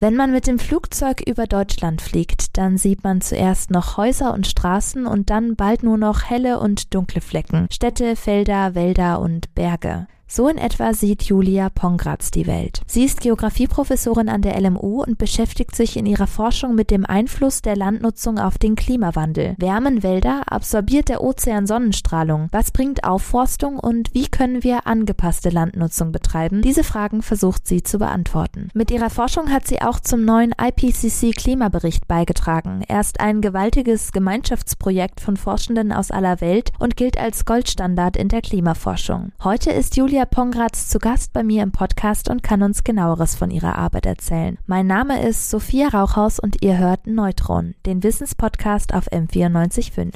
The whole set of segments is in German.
Wenn man mit dem Flugzeug über Deutschland fliegt, dann sieht man zuerst noch Häuser und Straßen und dann bald nur noch helle und dunkle Flecken, Städte, Felder, Wälder und Berge. So in etwa sieht Julia Pongratz die Welt. Sie ist Geografieprofessorin an der LMU und beschäftigt sich in ihrer Forschung mit dem Einfluss der Landnutzung auf den Klimawandel. Wärmen Wälder? Absorbiert der Ozean Sonnenstrahlung? Was bringt Aufforstung und wie können wir angepasste Landnutzung betreiben? Diese Fragen versucht sie zu beantworten. Mit ihrer Forschung hat sie auch zum neuen IPCC Klimabericht beigetragen. Er ist ein gewaltiges Gemeinschaftsprojekt von Forschenden aus aller Welt und gilt als Goldstandard in der Klimaforschung. Heute ist Julia Julia Pongratz zu Gast bei mir im Podcast und kann uns genaueres von ihrer Arbeit erzählen. Mein Name ist Sophia Rauchhaus und ihr hört Neutron, den Wissenspodcast auf M945.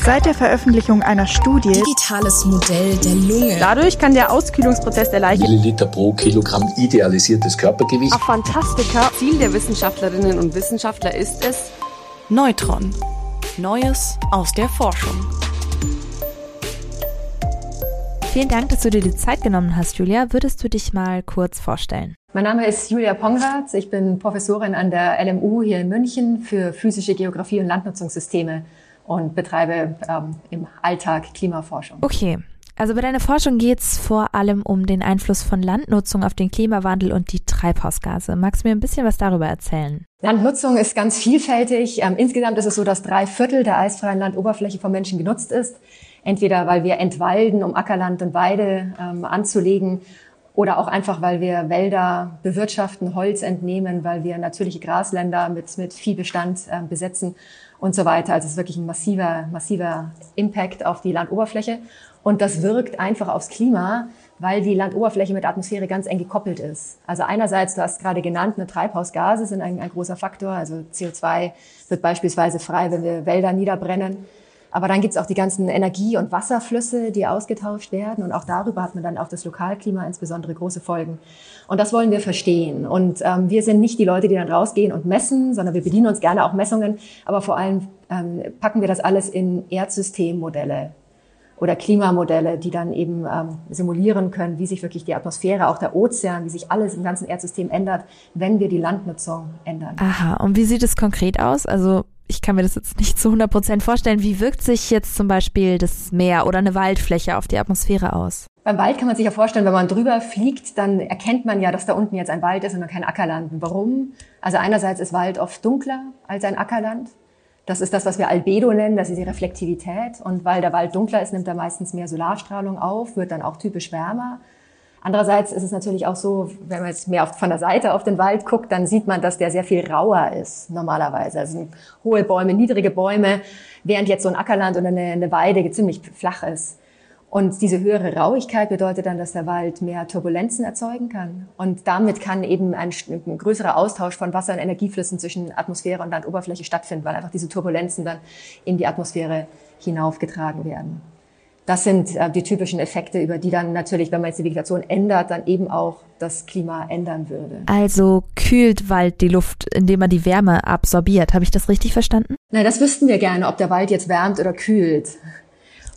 Seit der Veröffentlichung einer Studie Digitales Modell der Lunge. Dadurch kann der Auskühlungsprozess der Leiche Milliliter pro Kilogramm idealisiertes Körpergewicht. auf Fantastika Ziel der Wissenschaftlerinnen und Wissenschaftler ist es, Neutron. Neues aus der Forschung. Vielen Dank, dass du dir die Zeit genommen hast, Julia. Würdest du dich mal kurz vorstellen? Mein Name ist Julia Pongratz. Ich bin Professorin an der LMU hier in München für physische Geografie und Landnutzungssysteme und betreibe ähm, im Alltag Klimaforschung. Okay. Also bei deiner Forschung geht es vor allem um den Einfluss von Landnutzung auf den Klimawandel und die Treibhausgase. Magst du mir ein bisschen was darüber erzählen? Landnutzung ist ganz vielfältig. Ähm, insgesamt ist es so, dass drei Viertel der eisfreien Landoberfläche vom Menschen genutzt ist. Entweder weil wir entwalden, um Ackerland und Weide ähm, anzulegen, oder auch einfach, weil wir Wälder bewirtschaften, Holz entnehmen, weil wir natürliche Grasländer mit, mit Viehbestand äh, besetzen und so weiter. Also es ist wirklich ein massiver, massiver Impact auf die Landoberfläche. Und das wirkt einfach aufs Klima, weil die Landoberfläche mit Atmosphäre ganz eng gekoppelt ist. Also einerseits, du hast gerade genannt, eine Treibhausgase sind ein, ein großer Faktor. Also CO2 wird beispielsweise frei, wenn wir Wälder niederbrennen. Aber dann gibt's auch die ganzen Energie- und Wasserflüsse, die ausgetauscht werden. Und auch darüber hat man dann auf das Lokalklima insbesondere große Folgen. Und das wollen wir verstehen. Und ähm, wir sind nicht die Leute, die dann rausgehen und messen, sondern wir bedienen uns gerne auch Messungen. Aber vor allem ähm, packen wir das alles in Erdsystemmodelle oder Klimamodelle, die dann eben ähm, simulieren können, wie sich wirklich die Atmosphäre, auch der Ozean, wie sich alles im ganzen Erdsystem ändert, wenn wir die Landnutzung ändern. Aha, und wie sieht es konkret aus? Also ich kann mir das jetzt nicht zu 100 Prozent vorstellen. Wie wirkt sich jetzt zum Beispiel das Meer oder eine Waldfläche auf die Atmosphäre aus? Beim Wald kann man sich ja vorstellen, wenn man drüber fliegt, dann erkennt man ja, dass da unten jetzt ein Wald ist und kein Ackerland. Warum? Also einerseits ist Wald oft dunkler als ein Ackerland. Das ist das, was wir Albedo nennen, das ist die Reflektivität. Und weil der Wald dunkler ist, nimmt er meistens mehr Solarstrahlung auf, wird dann auch typisch wärmer. Andererseits ist es natürlich auch so, wenn man jetzt mehr von der Seite auf den Wald guckt, dann sieht man, dass der sehr viel rauer ist normalerweise. Also hohe Bäume, niedrige Bäume, während jetzt so ein Ackerland oder eine, eine Weide ziemlich flach ist. Und diese höhere Rauigkeit bedeutet dann, dass der Wald mehr Turbulenzen erzeugen kann. Und damit kann eben ein, ein, größerer Austausch von Wasser- und Energieflüssen zwischen Atmosphäre und Landoberfläche stattfinden, weil einfach diese Turbulenzen dann in die Atmosphäre hinaufgetragen werden. Das sind äh, die typischen Effekte, über die dann natürlich, wenn man jetzt die Vegetation ändert, dann eben auch das Klima ändern würde. Also kühlt Wald die Luft, indem man die Wärme absorbiert. Habe ich das richtig verstanden? Na, das wüssten wir gerne, ob der Wald jetzt wärmt oder kühlt.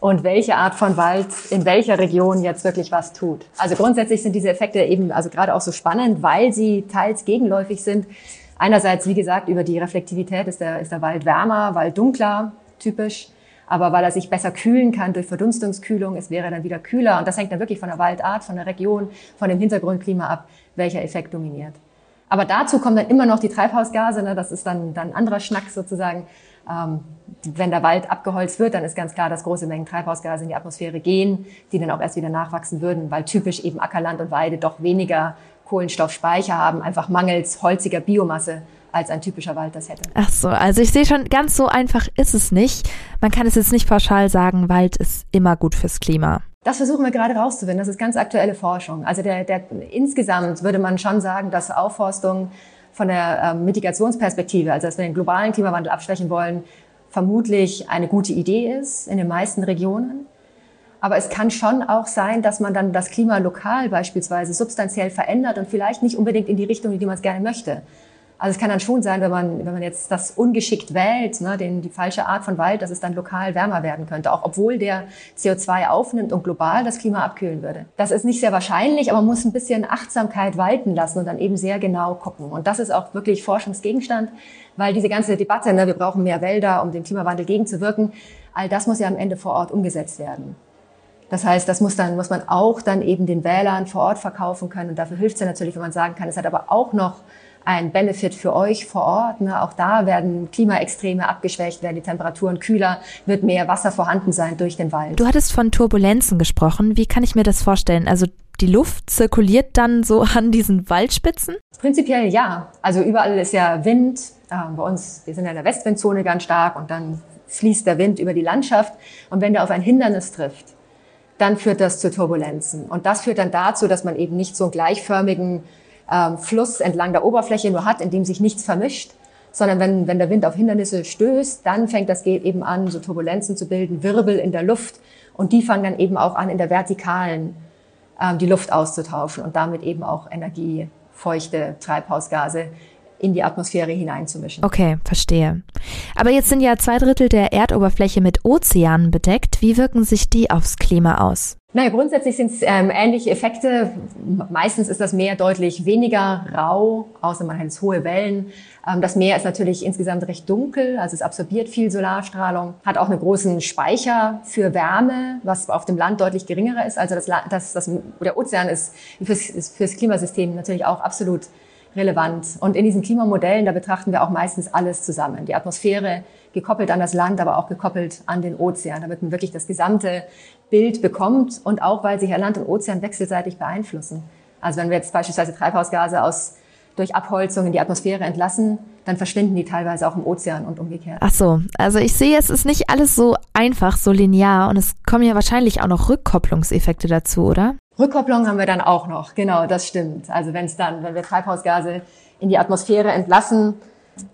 Und welche Art von Wald in welcher Region jetzt wirklich was tut. Also grundsätzlich sind diese Effekte eben also gerade auch so spannend, weil sie teils gegenläufig sind. Einerseits, wie gesagt, über die Reflektivität ist der, ist der Wald wärmer, Wald dunkler, typisch aber weil er sich besser kühlen kann durch Verdunstungskühlung, es wäre dann wieder kühler. Und das hängt dann wirklich von der Waldart, von der Region, von dem Hintergrundklima ab, welcher Effekt dominiert. Aber dazu kommen dann immer noch die Treibhausgase, ne? das ist dann, ein anderer Schnack sozusagen. Ähm, wenn der Wald abgeholzt wird, dann ist ganz klar, dass große Mengen Treibhausgase in die Atmosphäre gehen, die dann auch erst wieder nachwachsen würden, weil typisch eben Ackerland und Weide doch weniger Kohlenstoffspeicher haben, einfach mangels holziger Biomasse als ein typischer Wald das hätte. Ach so, also ich sehe schon, ganz so einfach ist es nicht. Man kann es jetzt nicht pauschal sagen, Wald ist immer gut fürs Klima. Das versuchen wir gerade rauszufinden. Das ist ganz aktuelle Forschung. Also der, der, insgesamt würde man schon sagen, dass Aufforstung von der ähm, Mitigationsperspektive, also dass wir den globalen Klimawandel abschwächen wollen, vermutlich eine gute Idee ist in den meisten Regionen. Aber es kann schon auch sein, dass man dann das Klima lokal beispielsweise substanziell verändert und vielleicht nicht unbedingt in die Richtung, in die man es gerne möchte. Also es kann dann schon sein, wenn man, wenn man jetzt das ungeschickt wählt, ne, den, die falsche Art von Wald, dass es dann lokal wärmer werden könnte, auch obwohl der CO2 aufnimmt und global das Klima abkühlen würde. Das ist nicht sehr wahrscheinlich, aber man muss ein bisschen Achtsamkeit walten lassen und dann eben sehr genau gucken. Und das ist auch wirklich Forschungsgegenstand, weil diese ganze Debatte, ne, wir brauchen mehr Wälder, um dem Klimawandel gegenzuwirken, all das muss ja am Ende vor Ort umgesetzt werden. Das heißt, das muss dann, muss man auch dann eben den Wählern vor Ort verkaufen können. Und dafür hilft es ja natürlich, wenn man sagen kann, es hat aber auch noch ein Benefit für euch vor Ort. Ne? Auch da werden Klimaextreme abgeschwächt, werden die Temperaturen kühler, wird mehr Wasser vorhanden sein durch den Wald. Du hattest von Turbulenzen gesprochen. Wie kann ich mir das vorstellen? Also die Luft zirkuliert dann so an diesen Waldspitzen? Prinzipiell ja. Also überall ist ja Wind. Ähm, bei uns, wir sind ja in der Westwindzone ganz stark und dann fließt der Wind über die Landschaft. Und wenn der auf ein Hindernis trifft, dann führt das zu Turbulenzen. Und das führt dann dazu, dass man eben nicht so einen gleichförmigen ähm, Fluss entlang der Oberfläche nur hat, in dem sich nichts vermischt, sondern wenn, wenn der Wind auf Hindernisse stößt, dann fängt das eben an, so Turbulenzen zu bilden, Wirbel in der Luft. Und die fangen dann eben auch an, in der Vertikalen ähm, die Luft auszutauschen und damit eben auch Energie, feuchte Treibhausgase in die Atmosphäre hineinzumischen. Okay, verstehe. Aber jetzt sind ja zwei Drittel der Erdoberfläche mit Ozeanen bedeckt. Wie wirken sich die aufs Klima aus? Naja, grundsätzlich sind es ähm, ähnliche Effekte. Meistens ist das Meer deutlich weniger rau, außer man hat hohe Wellen. Ähm, das Meer ist natürlich insgesamt recht dunkel, also es absorbiert viel Solarstrahlung, hat auch einen großen Speicher für Wärme, was auf dem Land deutlich geringerer ist. Also das, das, das der Ozean ist fürs, fürs Klimasystem natürlich auch absolut relevant. Und in diesen Klimamodellen, da betrachten wir auch meistens alles zusammen. Die Atmosphäre gekoppelt an das Land, aber auch gekoppelt an den Ozean, damit man wirklich das gesamte Bild bekommt und auch, weil sich ja Land und Ozean wechselseitig beeinflussen. Also wenn wir jetzt beispielsweise Treibhausgase aus durch Abholzung in die Atmosphäre entlassen, dann verschwinden die teilweise auch im Ozean und umgekehrt. Ach so, also ich sehe, es ist nicht alles so einfach, so linear und es kommen ja wahrscheinlich auch noch Rückkopplungseffekte dazu, oder? Rückkopplung haben wir dann auch noch, genau, das stimmt. Also wenn es dann, wenn wir Treibhausgase in die Atmosphäre entlassen,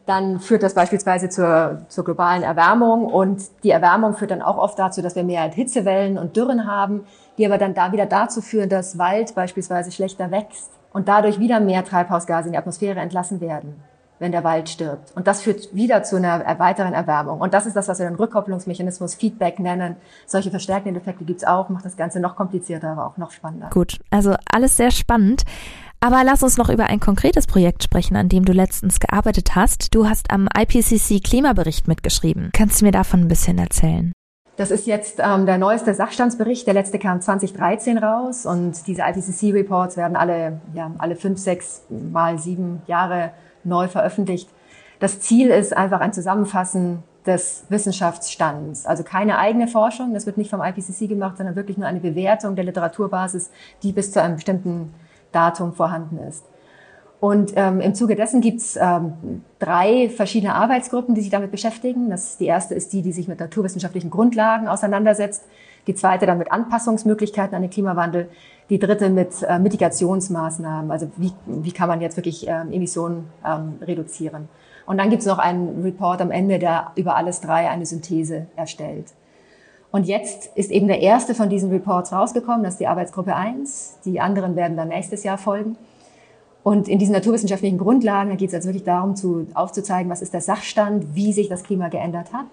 dann führt das beispielsweise zur, zur globalen Erwärmung. Und die Erwärmung führt dann auch oft dazu, dass wir mehr Hitzewellen und Dürren haben, die aber dann da wieder dazu führen, dass Wald beispielsweise schlechter wächst und dadurch wieder mehr Treibhausgase in die Atmosphäre entlassen werden wenn der Wald stirbt. Und das führt wieder zu einer weiteren Erwärmung. Und das ist das, was wir den Rückkopplungsmechanismus Feedback nennen. Solche verstärkenden Effekte gibt's auch, macht das Ganze noch komplizierter, aber auch noch spannender. Gut, also alles sehr spannend. Aber lass uns noch über ein konkretes Projekt sprechen, an dem du letztens gearbeitet hast. Du hast am IPCC Klimabericht mitgeschrieben. Kannst du mir davon ein bisschen erzählen? Das ist jetzt ähm, der neueste Sachstandsbericht. Der letzte kam 2013 raus und diese IPCC-Reports werden alle, ja, alle fünf, sechs mal sieben Jahre neu veröffentlicht. Das Ziel ist einfach ein Zusammenfassen des Wissenschaftsstands. Also keine eigene Forschung, das wird nicht vom IPCC gemacht, sondern wirklich nur eine Bewertung der Literaturbasis, die bis zu einem bestimmten Datum vorhanden ist. Und ähm, im Zuge dessen gibt's ähm, drei verschiedene Arbeitsgruppen, die sich damit beschäftigen. Das, die erste ist die, die sich mit naturwissenschaftlichen Grundlagen auseinandersetzt. Die zweite dann mit Anpassungsmöglichkeiten an den Klimawandel. Die dritte mit äh, Mitigationsmaßnahmen. Also wie, wie kann man jetzt wirklich ähm, Emissionen ähm, reduzieren. Und dann gibt's noch einen Report am Ende, der über alles drei eine Synthese erstellt. Und jetzt ist eben der erste von diesen Reports rausgekommen, das ist die Arbeitsgruppe 1. Die anderen werden dann nächstes Jahr folgen. Und in diesen naturwissenschaftlichen Grundlagen, geht es jetzt wirklich darum, zu, aufzuzeigen, was ist der Sachstand, wie sich das Klima geändert hat,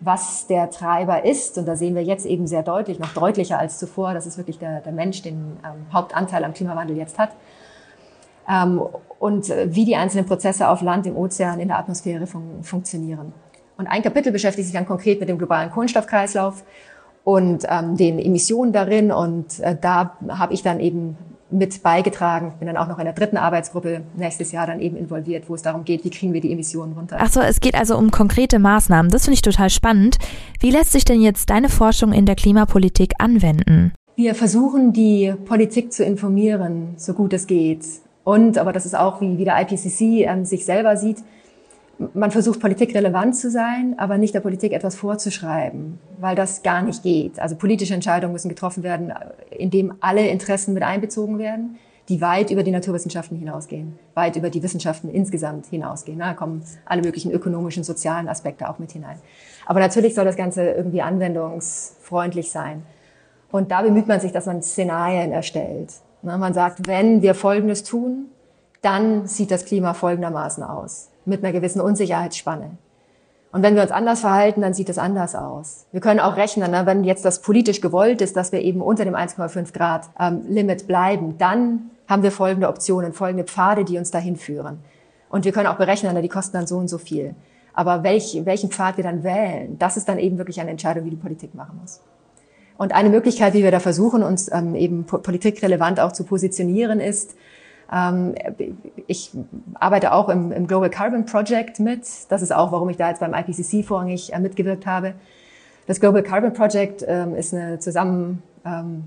was der Treiber ist. Und da sehen wir jetzt eben sehr deutlich, noch deutlicher als zuvor, dass es wirklich der, der Mensch den ähm, Hauptanteil am Klimawandel jetzt hat. Ähm, und äh, wie die einzelnen Prozesse auf Land, im Ozean, in der Atmosphäre fun funktionieren. Und ein Kapitel beschäftigt sich dann konkret mit dem globalen Kohlenstoffkreislauf und ähm, den Emissionen darin. Und äh, da habe ich dann eben mit beigetragen. Bin dann auch noch in der dritten Arbeitsgruppe nächstes Jahr dann eben involviert, wo es darum geht, wie kriegen wir die Emissionen runter. Ach so, es geht also um konkrete Maßnahmen. Das finde ich total spannend. Wie lässt sich denn jetzt deine Forschung in der Klimapolitik anwenden? Wir versuchen, die Politik zu informieren, so gut es geht. Und, aber das ist auch, wie, wie der IPCC ähm, sich selber sieht, man versucht Politik relevant zu sein, aber nicht der Politik etwas vorzuschreiben, weil das gar nicht geht. Also politische Entscheidungen müssen getroffen werden, indem alle Interessen mit einbezogen werden, die weit über die Naturwissenschaften hinausgehen, weit über die Wissenschaften insgesamt hinausgehen. Da kommen alle möglichen ökonomischen, sozialen Aspekte auch mit hinein. Aber natürlich soll das Ganze irgendwie anwendungsfreundlich sein. Und da bemüht man sich, dass man Szenarien erstellt. Man sagt, wenn wir Folgendes tun, dann sieht das Klima folgendermaßen aus, mit einer gewissen Unsicherheitsspanne. Und wenn wir uns anders verhalten, dann sieht es anders aus. Wir können auch rechnen, ne, wenn jetzt das politisch gewollt ist, dass wir eben unter dem 1,5 Grad ähm, Limit bleiben, dann haben wir folgende Optionen, folgende Pfade, die uns dahin führen. Und wir können auch berechnen, ne, die kosten dann so und so viel. Aber welch, welchen Pfad wir dann wählen, das ist dann eben wirklich eine Entscheidung, die die Politik machen muss. Und eine Möglichkeit, wie wir da versuchen, uns ähm, eben politikrelevant auch zu positionieren, ist, ich arbeite auch im, im, Global Carbon Project mit. Das ist auch, warum ich da jetzt beim IPCC vorrangig äh, mitgewirkt habe. Das Global Carbon Project ähm, ist eine zusammen ähm,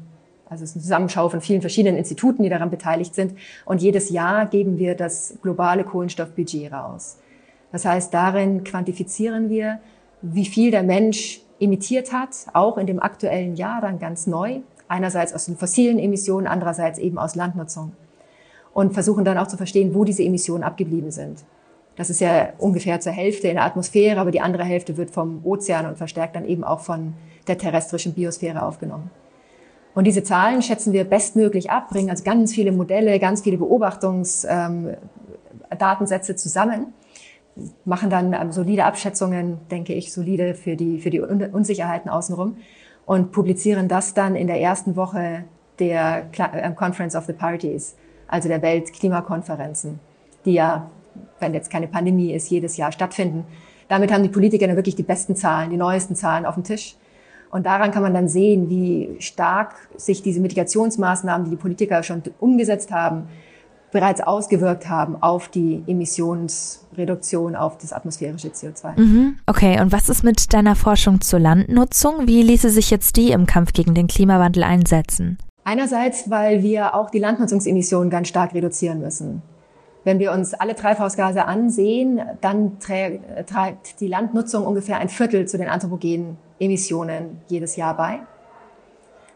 also ist eine Zusammenschau von vielen verschiedenen Instituten, die daran beteiligt sind. Und jedes Jahr geben wir das globale Kohlenstoffbudget raus. Das heißt, darin quantifizieren wir, wie viel der Mensch emittiert hat, auch in dem aktuellen Jahr dann ganz neu. Einerseits aus den fossilen Emissionen, andererseits eben aus Landnutzung und versuchen dann auch zu verstehen, wo diese Emissionen abgeblieben sind. Das ist ja ungefähr zur Hälfte in der Atmosphäre, aber die andere Hälfte wird vom Ozean und verstärkt dann eben auch von der terrestrischen Biosphäre aufgenommen. Und diese Zahlen schätzen wir bestmöglich ab, bringen also ganz viele Modelle, ganz viele Beobachtungsdatensätze ähm, zusammen, machen dann ähm, solide Abschätzungen, denke ich, solide für die, für die Unsicherheiten außenrum und publizieren das dann in der ersten Woche der äh, Conference of the Parties also der Weltklimakonferenzen, die ja, wenn jetzt keine Pandemie ist, jedes Jahr stattfinden. Damit haben die Politiker dann wirklich die besten Zahlen, die neuesten Zahlen auf dem Tisch. Und daran kann man dann sehen, wie stark sich diese Mitigationsmaßnahmen, die die Politiker schon umgesetzt haben, bereits ausgewirkt haben auf die Emissionsreduktion, auf das atmosphärische CO2. Mhm. Okay, und was ist mit deiner Forschung zur Landnutzung? Wie ließe sich jetzt die im Kampf gegen den Klimawandel einsetzen? Einerseits, weil wir auch die Landnutzungsemissionen ganz stark reduzieren müssen. Wenn wir uns alle Treibhausgase ansehen, dann trägt die Landnutzung ungefähr ein Viertel zu den anthropogenen Emissionen jedes Jahr bei.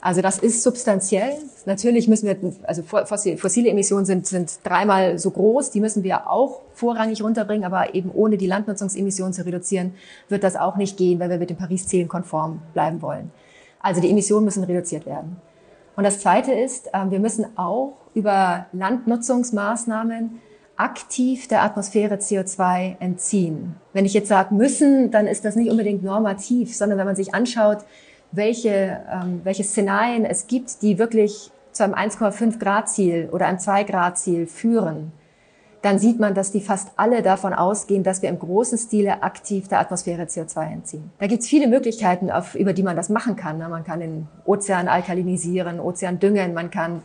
Also das ist substanziell. Natürlich müssen wir, also fossile Emissionen sind, sind dreimal so groß, die müssen wir auch vorrangig runterbringen, aber eben ohne die Landnutzungsemissionen zu reduzieren, wird das auch nicht gehen, wenn wir mit den Paris-Zielen konform bleiben wollen. Also die Emissionen müssen reduziert werden. Und das Zweite ist, ähm, wir müssen auch über Landnutzungsmaßnahmen aktiv der Atmosphäre CO2 entziehen. Wenn ich jetzt sage müssen, dann ist das nicht unbedingt normativ, sondern wenn man sich anschaut, welche, ähm, welche Szenarien es gibt, die wirklich zu einem 1,5 Grad Ziel oder einem 2 Grad Ziel führen, dann sieht man, dass die fast alle davon ausgehen, dass wir im großen Stile aktiv der Atmosphäre CO2 entziehen. Da gibt es viele Möglichkeiten, auf, über die man das machen kann. Ne? Man kann den Ozean alkalinisieren, Ozean düngen, man kann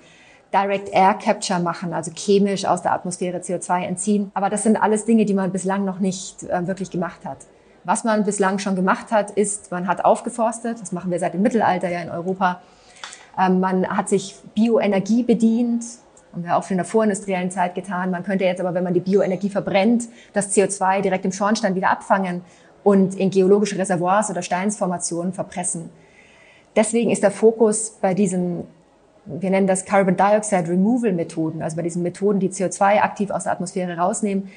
Direct Air Capture machen, also chemisch aus der Atmosphäre CO2 entziehen. Aber das sind alles Dinge, die man bislang noch nicht äh, wirklich gemacht hat. Was man bislang schon gemacht hat, ist, man hat aufgeforstet, das machen wir seit dem Mittelalter ja in Europa. Ähm, man hat sich Bioenergie bedient, haben wir auch schon in der vorindustriellen Zeit getan. Man könnte jetzt aber, wenn man die Bioenergie verbrennt, das CO2 direkt im Schornstein wieder abfangen und in geologische Reservoirs oder Steinsformationen verpressen. Deswegen ist der Fokus bei diesen, wir nennen das Carbon Dioxide Removal Methoden, also bei diesen Methoden, die CO2 aktiv aus der Atmosphäre rausnehmen,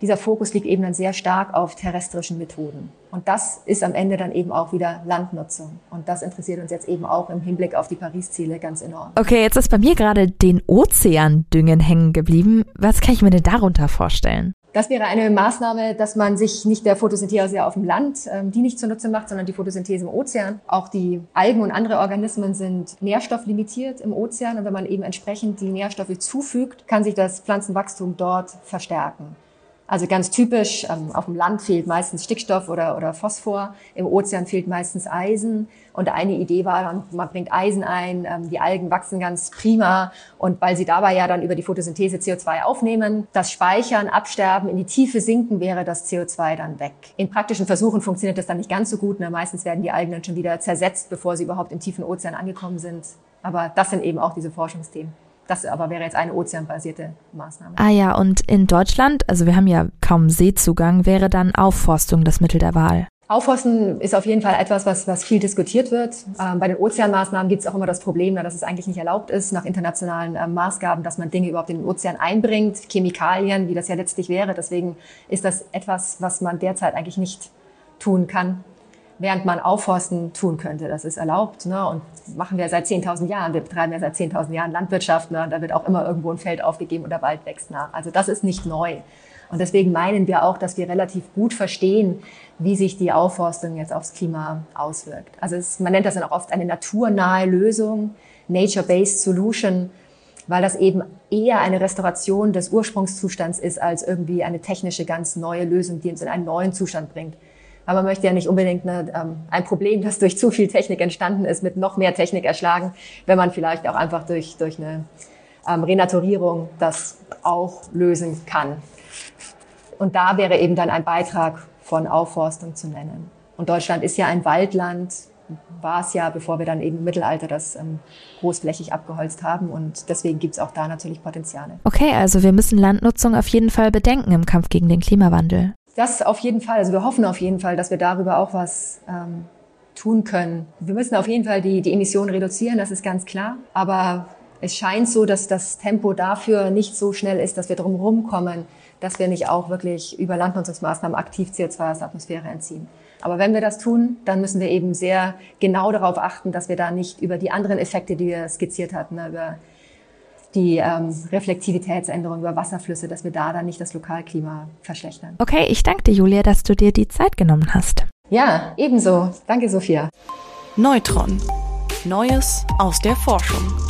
dieser Fokus liegt eben dann sehr stark auf terrestrischen Methoden. Und das ist am Ende dann eben auch wieder Landnutzung. Und das interessiert uns jetzt eben auch im Hinblick auf die Paris-Ziele ganz enorm. Okay, jetzt ist bei mir gerade den Ozeandüngen hängen geblieben. Was kann ich mir denn darunter vorstellen? Das wäre eine Maßnahme, dass man sich nicht der Photosynthese auf dem Land, ähm, die nicht zunutze macht, sondern die Photosynthese im Ozean. Auch die Algen und andere Organismen sind nährstofflimitiert im Ozean. Und wenn man eben entsprechend die Nährstoffe zufügt, kann sich das Pflanzenwachstum dort verstärken. Also ganz typisch, ähm, auf dem Land fehlt meistens Stickstoff oder, oder Phosphor, im Ozean fehlt meistens Eisen. Und eine Idee war dann, man bringt Eisen ein, ähm, die Algen wachsen ganz prima und weil sie dabei ja dann über die Photosynthese CO2 aufnehmen, das Speichern, Absterben, in die Tiefe sinken, wäre das CO2 dann weg. In praktischen Versuchen funktioniert das dann nicht ganz so gut. Ne? Meistens werden die Algen dann schon wieder zersetzt, bevor sie überhaupt im tiefen Ozean angekommen sind. Aber das sind eben auch diese Forschungsthemen. Das aber wäre jetzt eine ozeanbasierte Maßnahme. Ah ja, und in Deutschland, also wir haben ja kaum Seezugang, wäre dann Aufforstung das Mittel der Wahl. Aufforsten ist auf jeden Fall etwas, was, was viel diskutiert wird. Ähm, bei den Ozeanmaßnahmen gibt es auch immer das Problem, dass es eigentlich nicht erlaubt ist, nach internationalen ähm, Maßgaben, dass man Dinge überhaupt in den Ozean einbringt, Chemikalien, wie das ja letztlich wäre. Deswegen ist das etwas, was man derzeit eigentlich nicht tun kann. Während man Aufforsten tun könnte. Das ist erlaubt ne? und machen wir seit 10.000 Jahren. Wir betreiben ja seit 10.000 Jahren Landwirtschaft. Ne? Da wird auch immer irgendwo ein Feld aufgegeben oder Wald wächst nach. Also das ist nicht neu. Und deswegen meinen wir auch, dass wir relativ gut verstehen, wie sich die Aufforstung jetzt aufs Klima auswirkt. Also es, man nennt das dann auch oft eine naturnahe Lösung, Nature-Based Solution, weil das eben eher eine Restauration des Ursprungszustands ist, als irgendwie eine technische, ganz neue Lösung, die uns in einen neuen Zustand bringt. Aber man möchte ja nicht unbedingt eine, ähm, ein Problem, das durch zu viel Technik entstanden ist, mit noch mehr Technik erschlagen, wenn man vielleicht auch einfach durch, durch eine ähm, Renaturierung das auch lösen kann. Und da wäre eben dann ein Beitrag von Aufforstung zu nennen. Und Deutschland ist ja ein Waldland, war es ja, bevor wir dann eben im Mittelalter das ähm, großflächig abgeholzt haben. Und deswegen gibt es auch da natürlich Potenziale. Okay, also wir müssen Landnutzung auf jeden Fall bedenken im Kampf gegen den Klimawandel. Das auf jeden Fall. Also wir hoffen auf jeden Fall, dass wir darüber auch was ähm, tun können. Wir müssen auf jeden Fall die, die Emissionen reduzieren, das ist ganz klar. Aber es scheint so, dass das Tempo dafür nicht so schnell ist, dass wir drum rumkommen, dass wir nicht auch wirklich über Landnutzungsmaßnahmen aktiv CO2 aus der Atmosphäre entziehen. Aber wenn wir das tun, dann müssen wir eben sehr genau darauf achten, dass wir da nicht über die anderen Effekte, die wir skizziert hatten, ne, über die ähm, Reflektivitätsänderung über Wasserflüsse, dass wir da dann nicht das Lokalklima verschlechtern. Okay, ich danke dir, Julia, dass du dir die Zeit genommen hast. Ja, ebenso. Danke, Sophia. Neutron. Neues aus der Forschung.